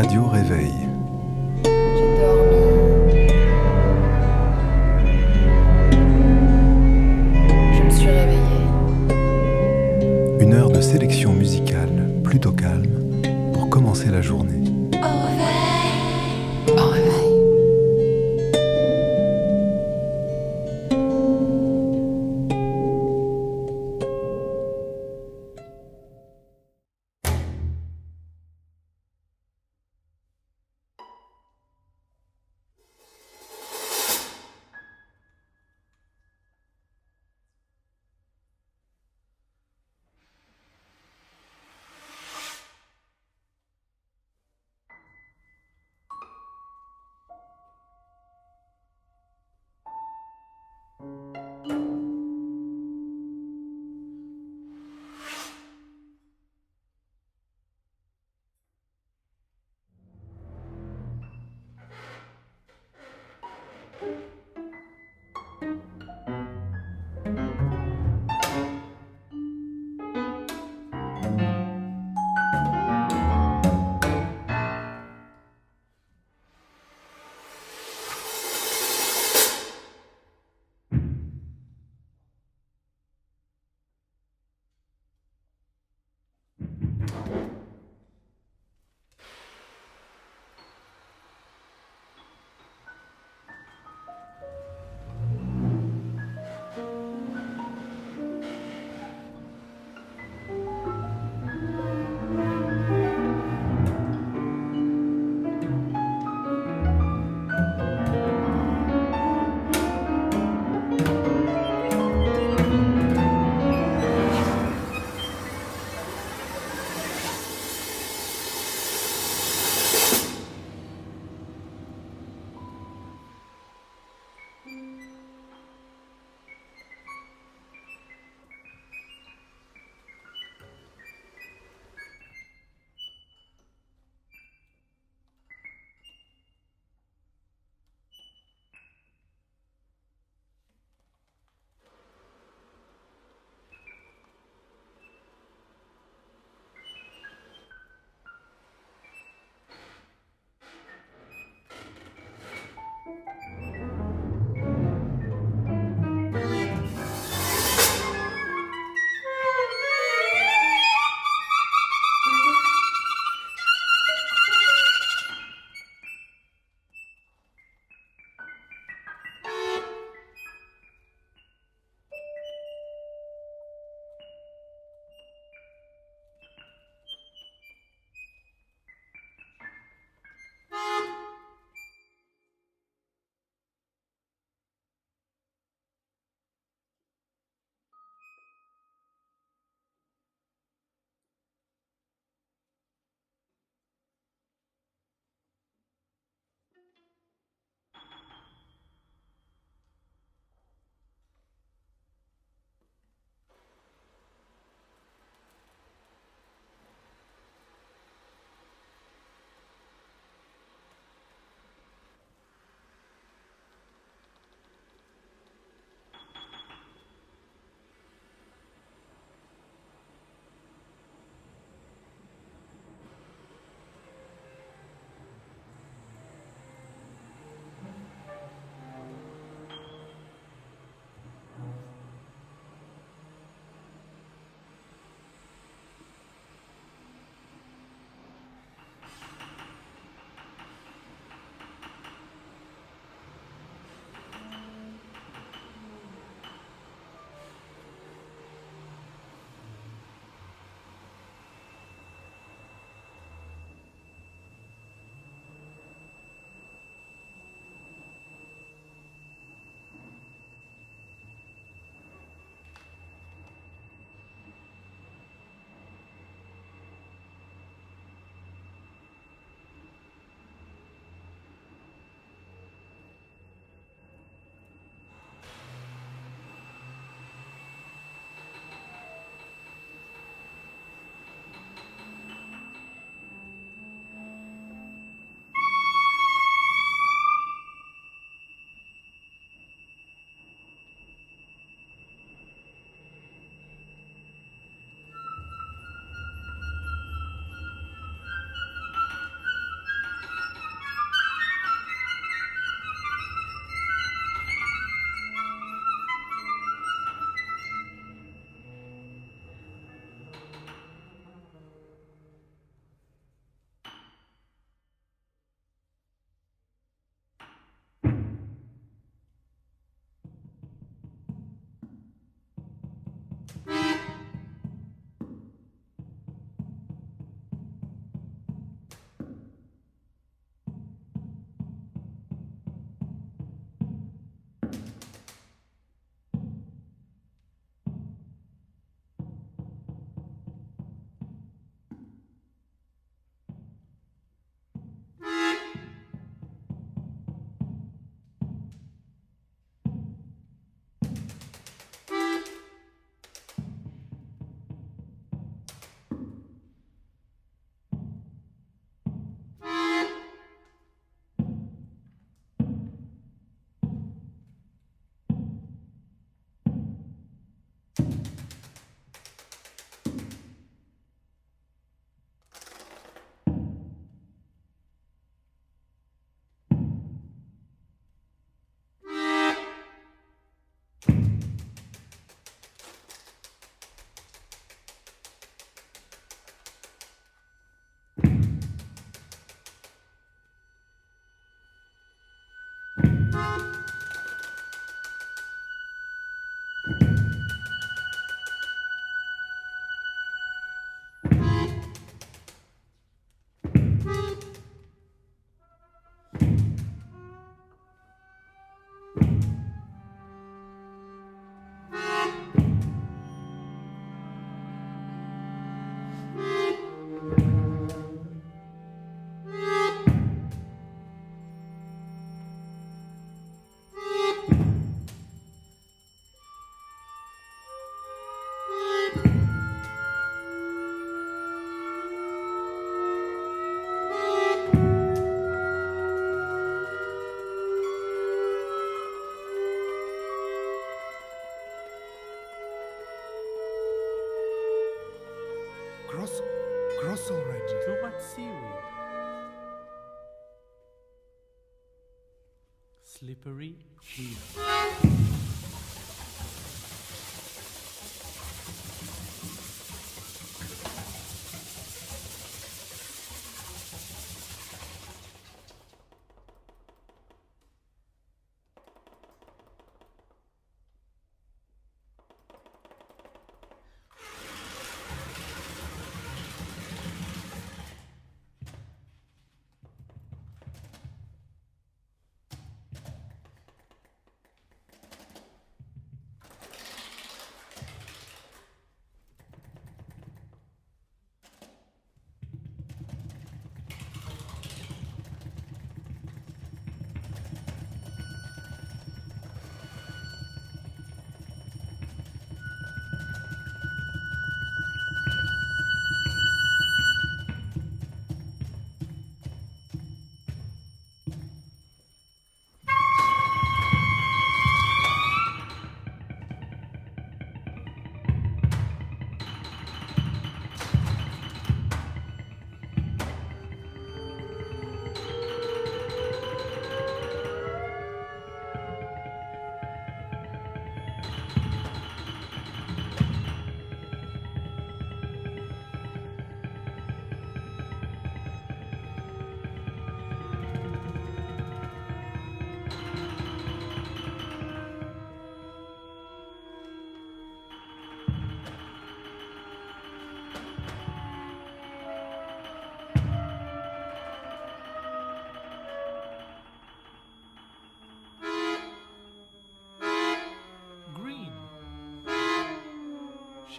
Radio Réveil. J'ai dormi. Je me suis réveillée. Une heure de sélection musicale plutôt calme pour commencer la journée.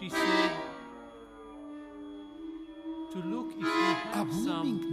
She said to look if we have some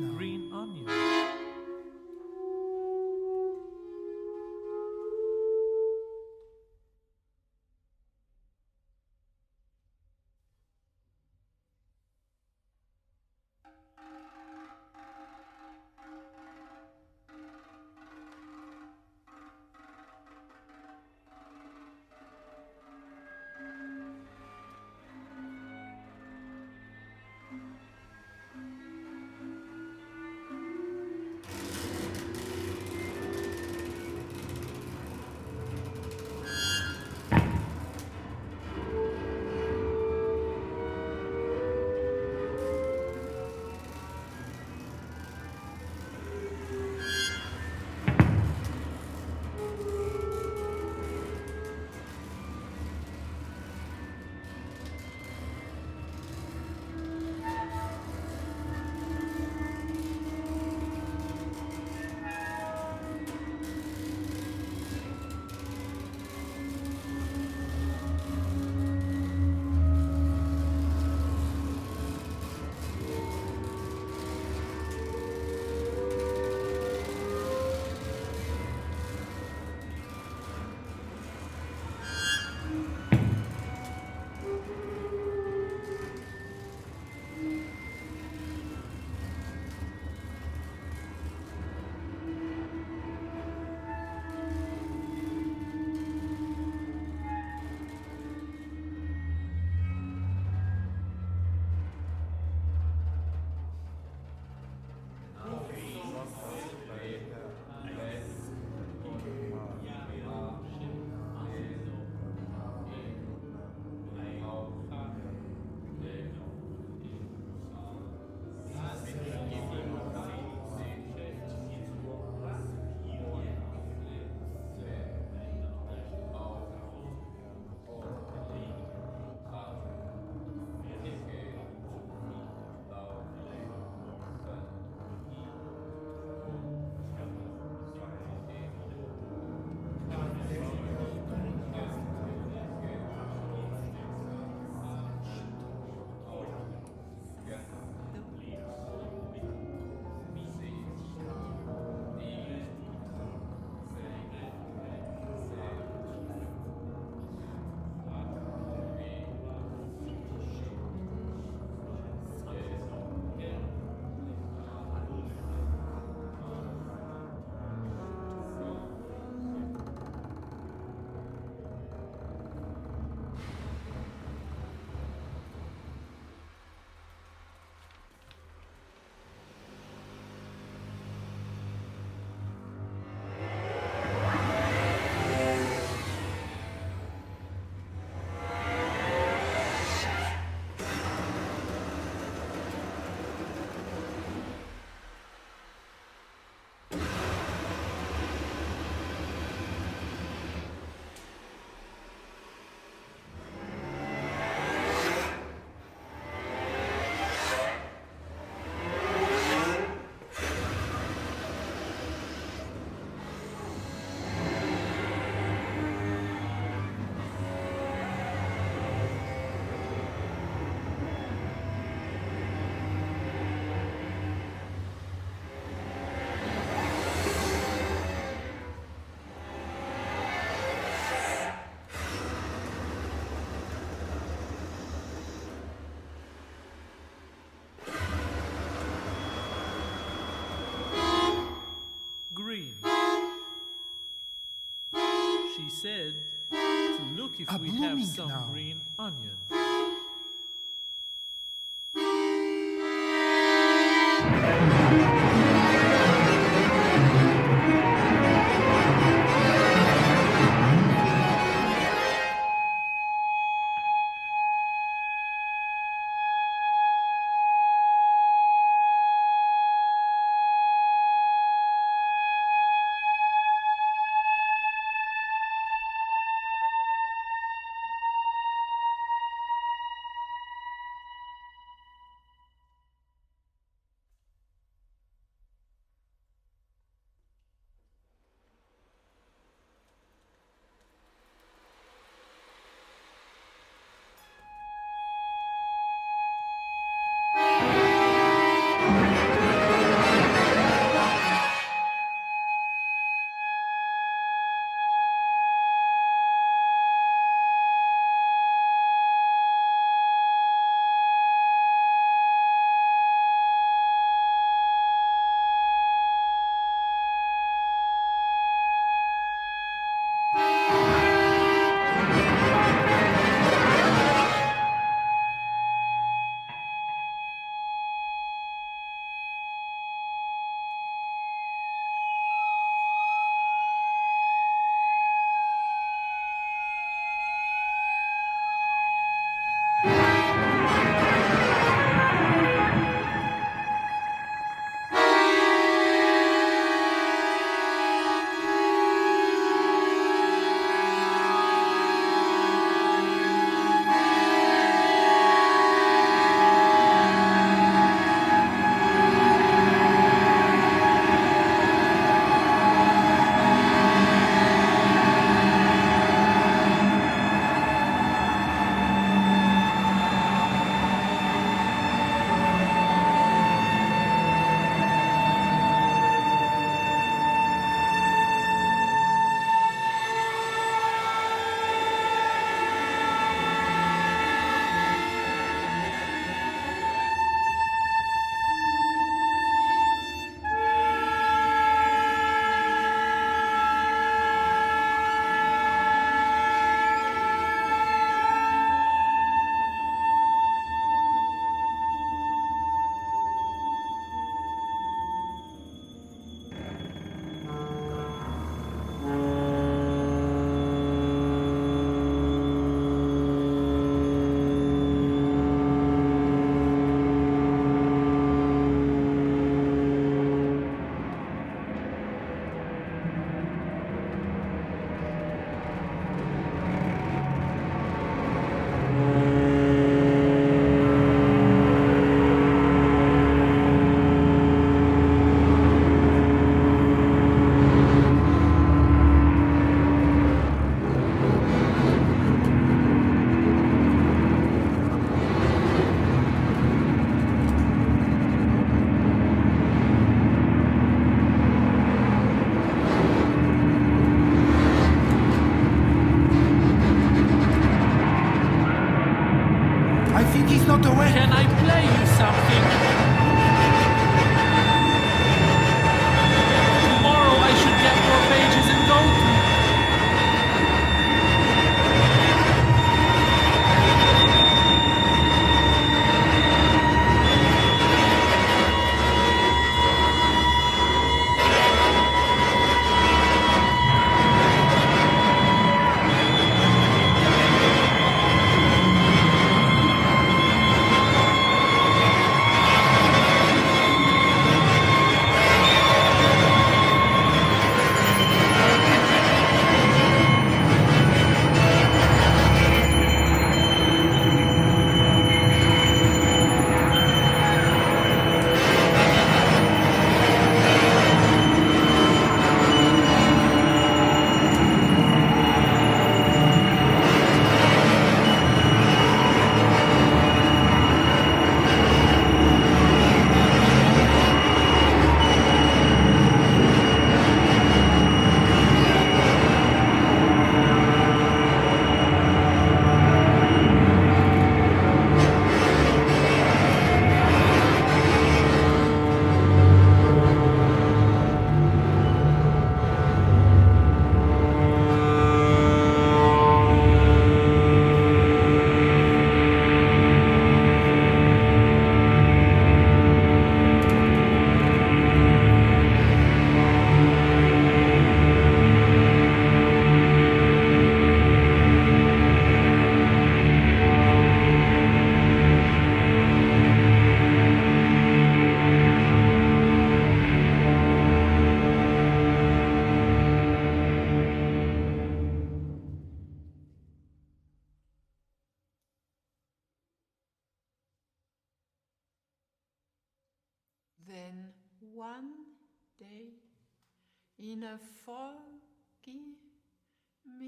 if we have blooming some now.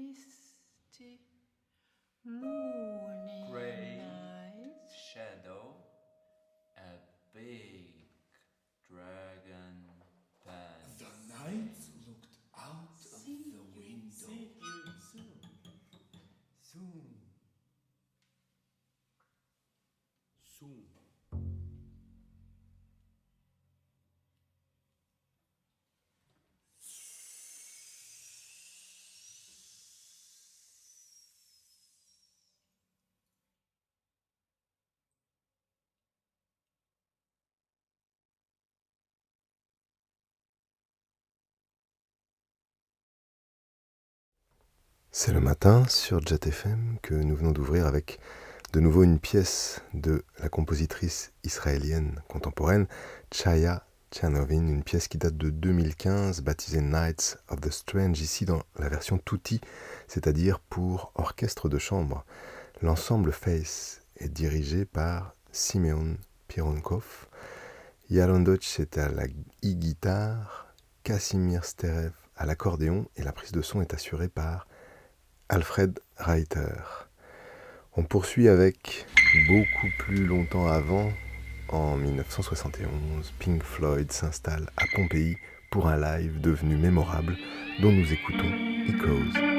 Misty, moony Gray. night. shadow, a big dragon pen. The knight C'est le matin sur Jet FM que nous venons d'ouvrir avec de nouveau une pièce de la compositrice israélienne contemporaine Chaya Tchernovin, une pièce qui date de 2015 baptisée Nights of the Strange, ici dans la version tutti, c'est-à-dire pour orchestre de chambre. L'ensemble Face est dirigé par Simeon Pironkov. Yaron est à la e-guitare, Casimir Sterev à l'accordéon et la prise de son est assurée par Alfred Reiter. On poursuit avec beaucoup plus longtemps avant, en 1971, Pink Floyd s'installe à Pompéi pour un live devenu mémorable dont nous écoutons Echoes.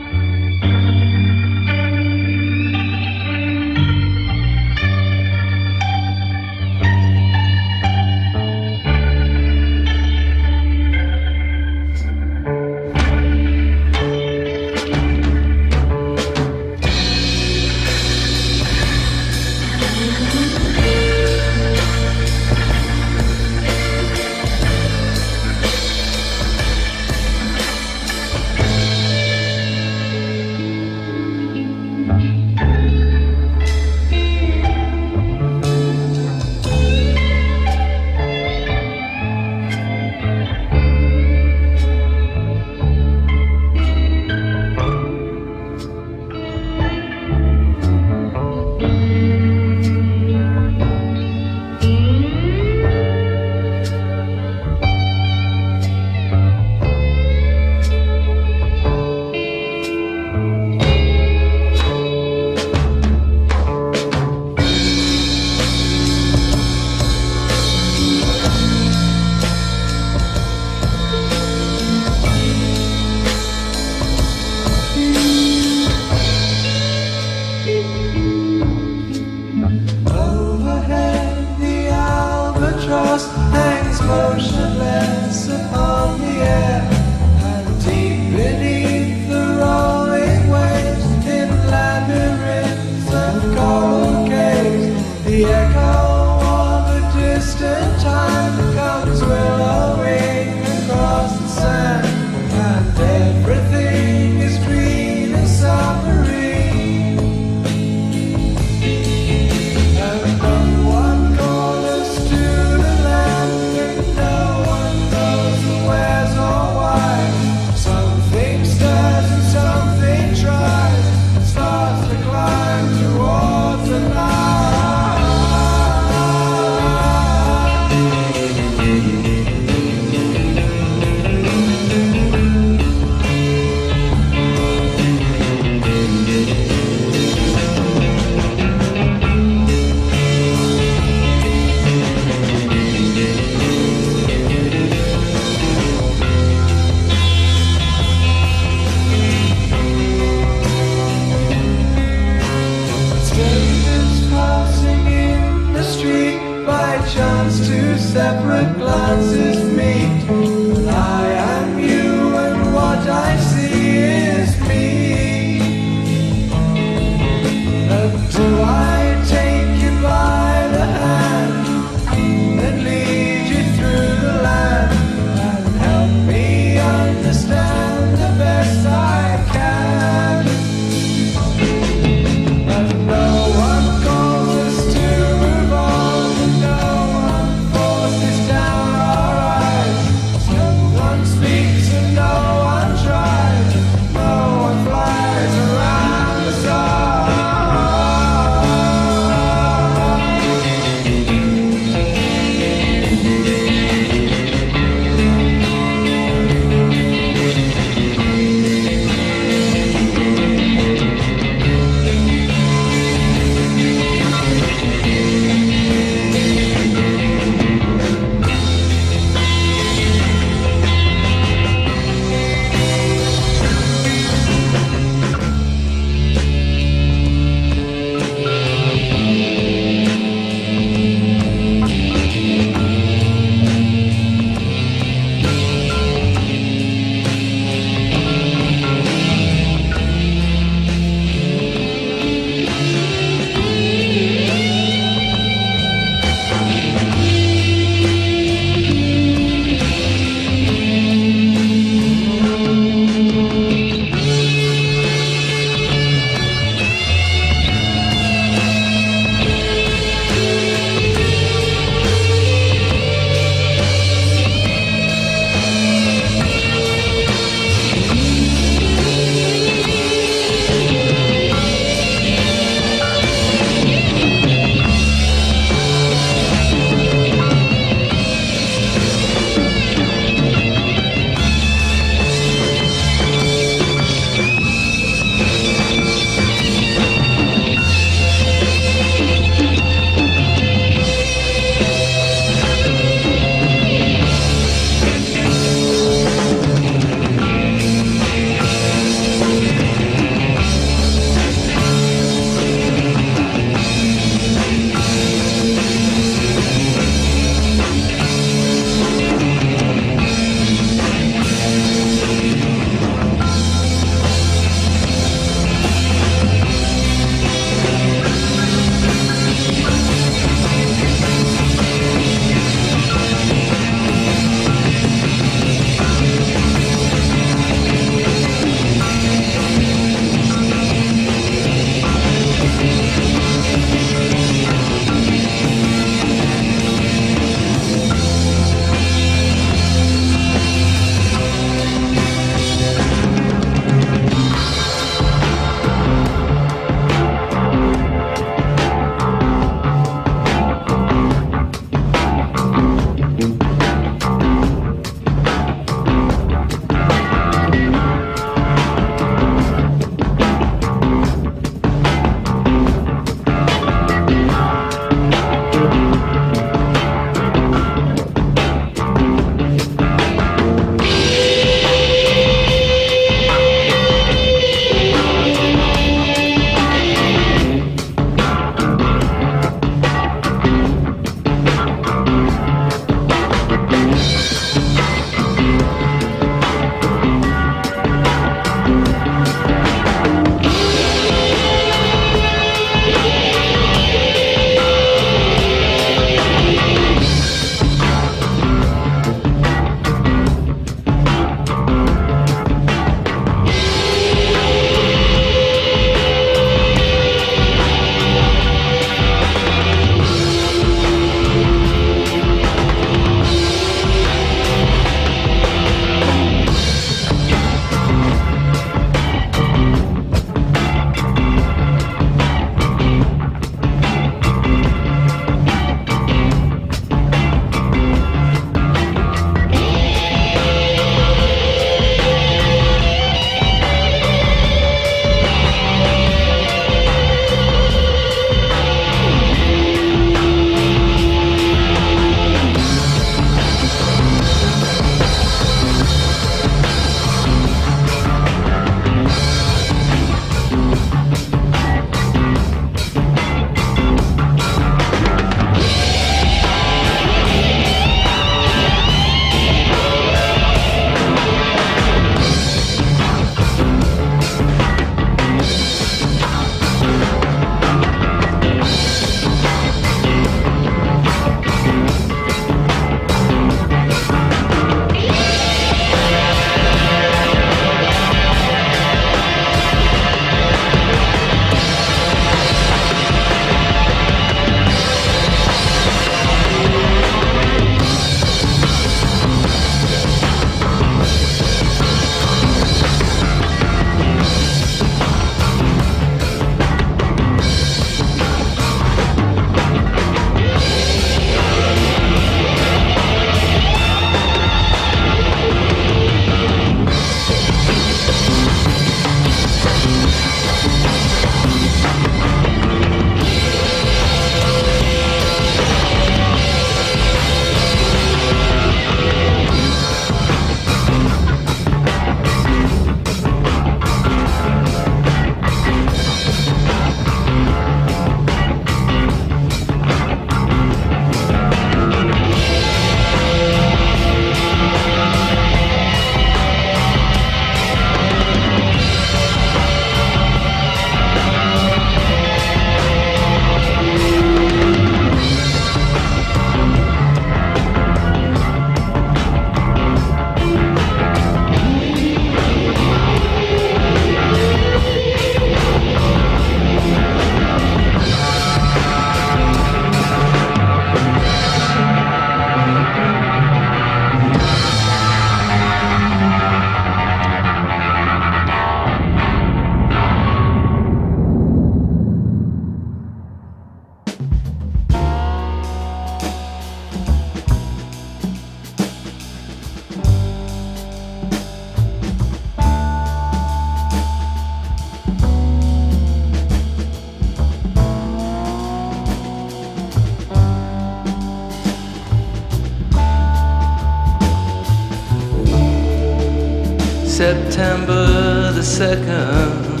September the 2nd,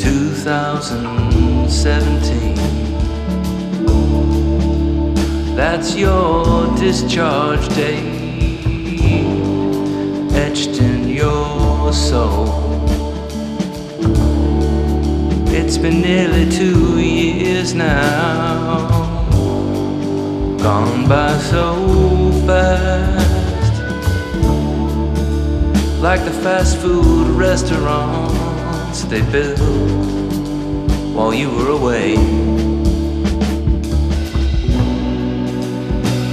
2017. That's your discharge date, etched in your soul. It's been nearly two years now, gone by so fast. Like the fast food restaurants they built while you were away.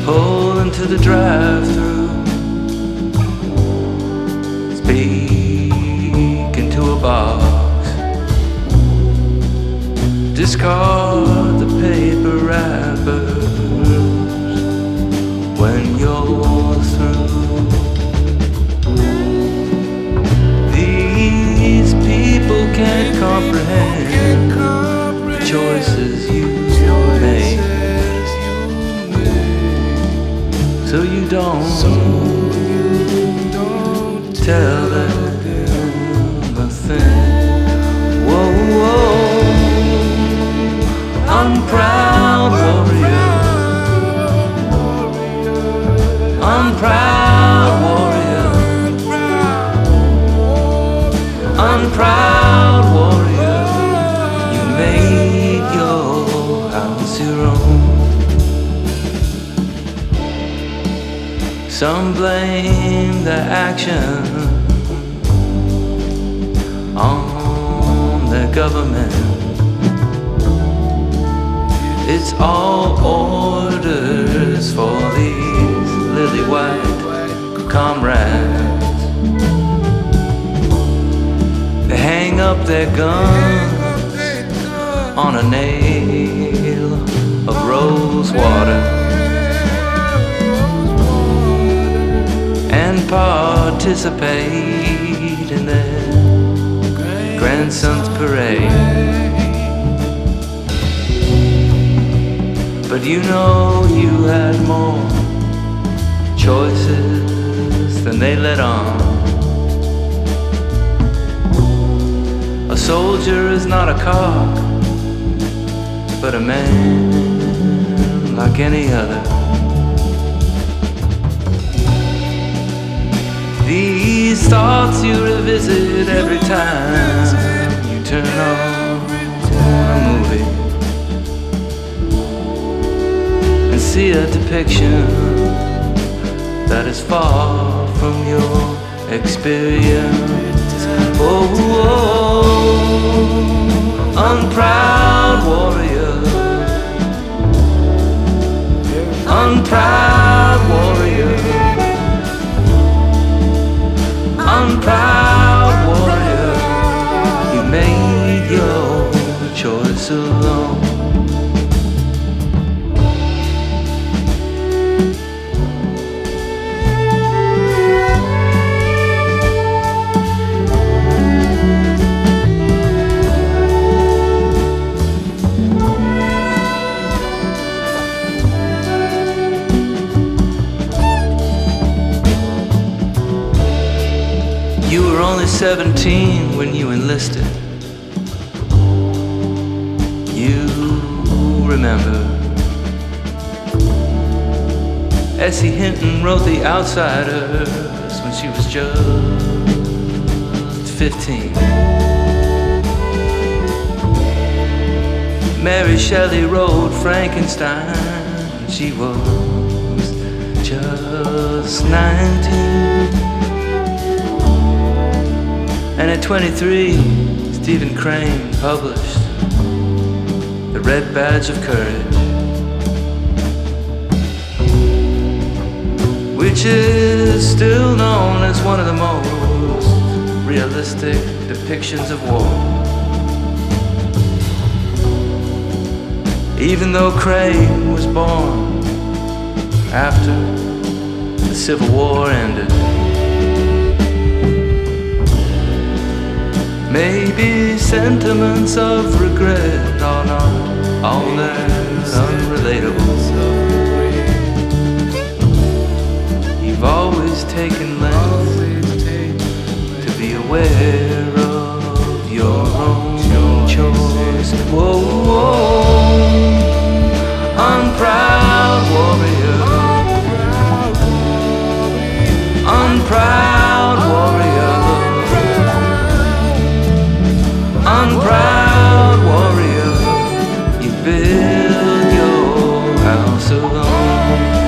Pull into the drive through, speak into a box. Discard the paper wrappers when you're people can't comprehend the choices you make. So you don't tell them Some blame the action on the government. It's all orders for these lily white comrades. They hang up their guns on a nail of rose water participate in their grandson's parade. But you know you had more choices than they let on. A soldier is not a cock, but a man like any other. These thoughts you revisit every time you turn on a movie. and see a depiction that is far from your experience. Oh, oh, unproud warrior, unproud unproud warrior. You made your choice alone. 17 when you enlisted. You remember. S.E. Hinton wrote The Outsiders when she was just 15. Mary Shelley wrote Frankenstein when she was just 19. And at 23, Stephen Crane published The Red Badge of Courage, which is still known as one of the most realistic depictions of war. Even though Crane was born after the Civil War ended. Maybe sentiments of regret are not all that unrelatable. You've always taken less to be aware of your own choice. Whoa, whoa, unproud warrior, unproud alone.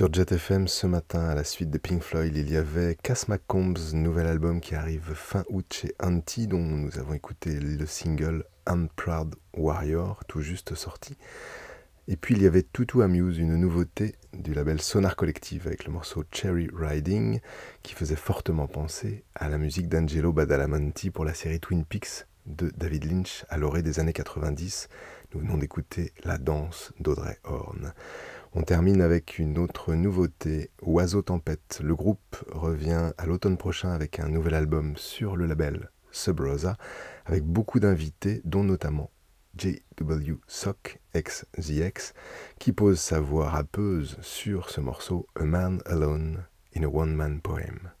Sur Jet FM ce matin, à la suite de Pink Floyd, il y avait Cass McCombs, nouvel album qui arrive fin août chez Anti, dont nous avons écouté le single Unproud Warrior, tout juste sorti. Et puis il y avait Tutu Amuse, une nouveauté du label Sonar Collective avec le morceau Cherry Riding, qui faisait fortement penser à la musique d'Angelo Badalamenti pour la série Twin Peaks de David Lynch à l'orée des années 90. Nous venons d'écouter La danse d'Audrey Horn. On termine avec une autre nouveauté, Oiseau Tempête. Le groupe revient à l'automne prochain avec un nouvel album sur le label Sub Rosa, avec beaucoup d'invités, dont notamment J.W. Sock ex qui pose sa voix rappeuse sur ce morceau A Man Alone in a One Man Poem.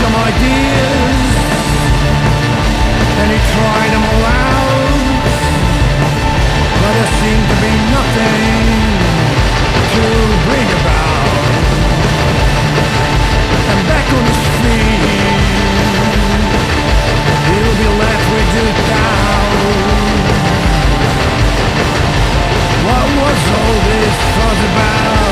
some ideas and he tried them all out, but there seemed to be nothing to bring about. And back on his feet, he'll be left with the doubt. What was all this fuss about?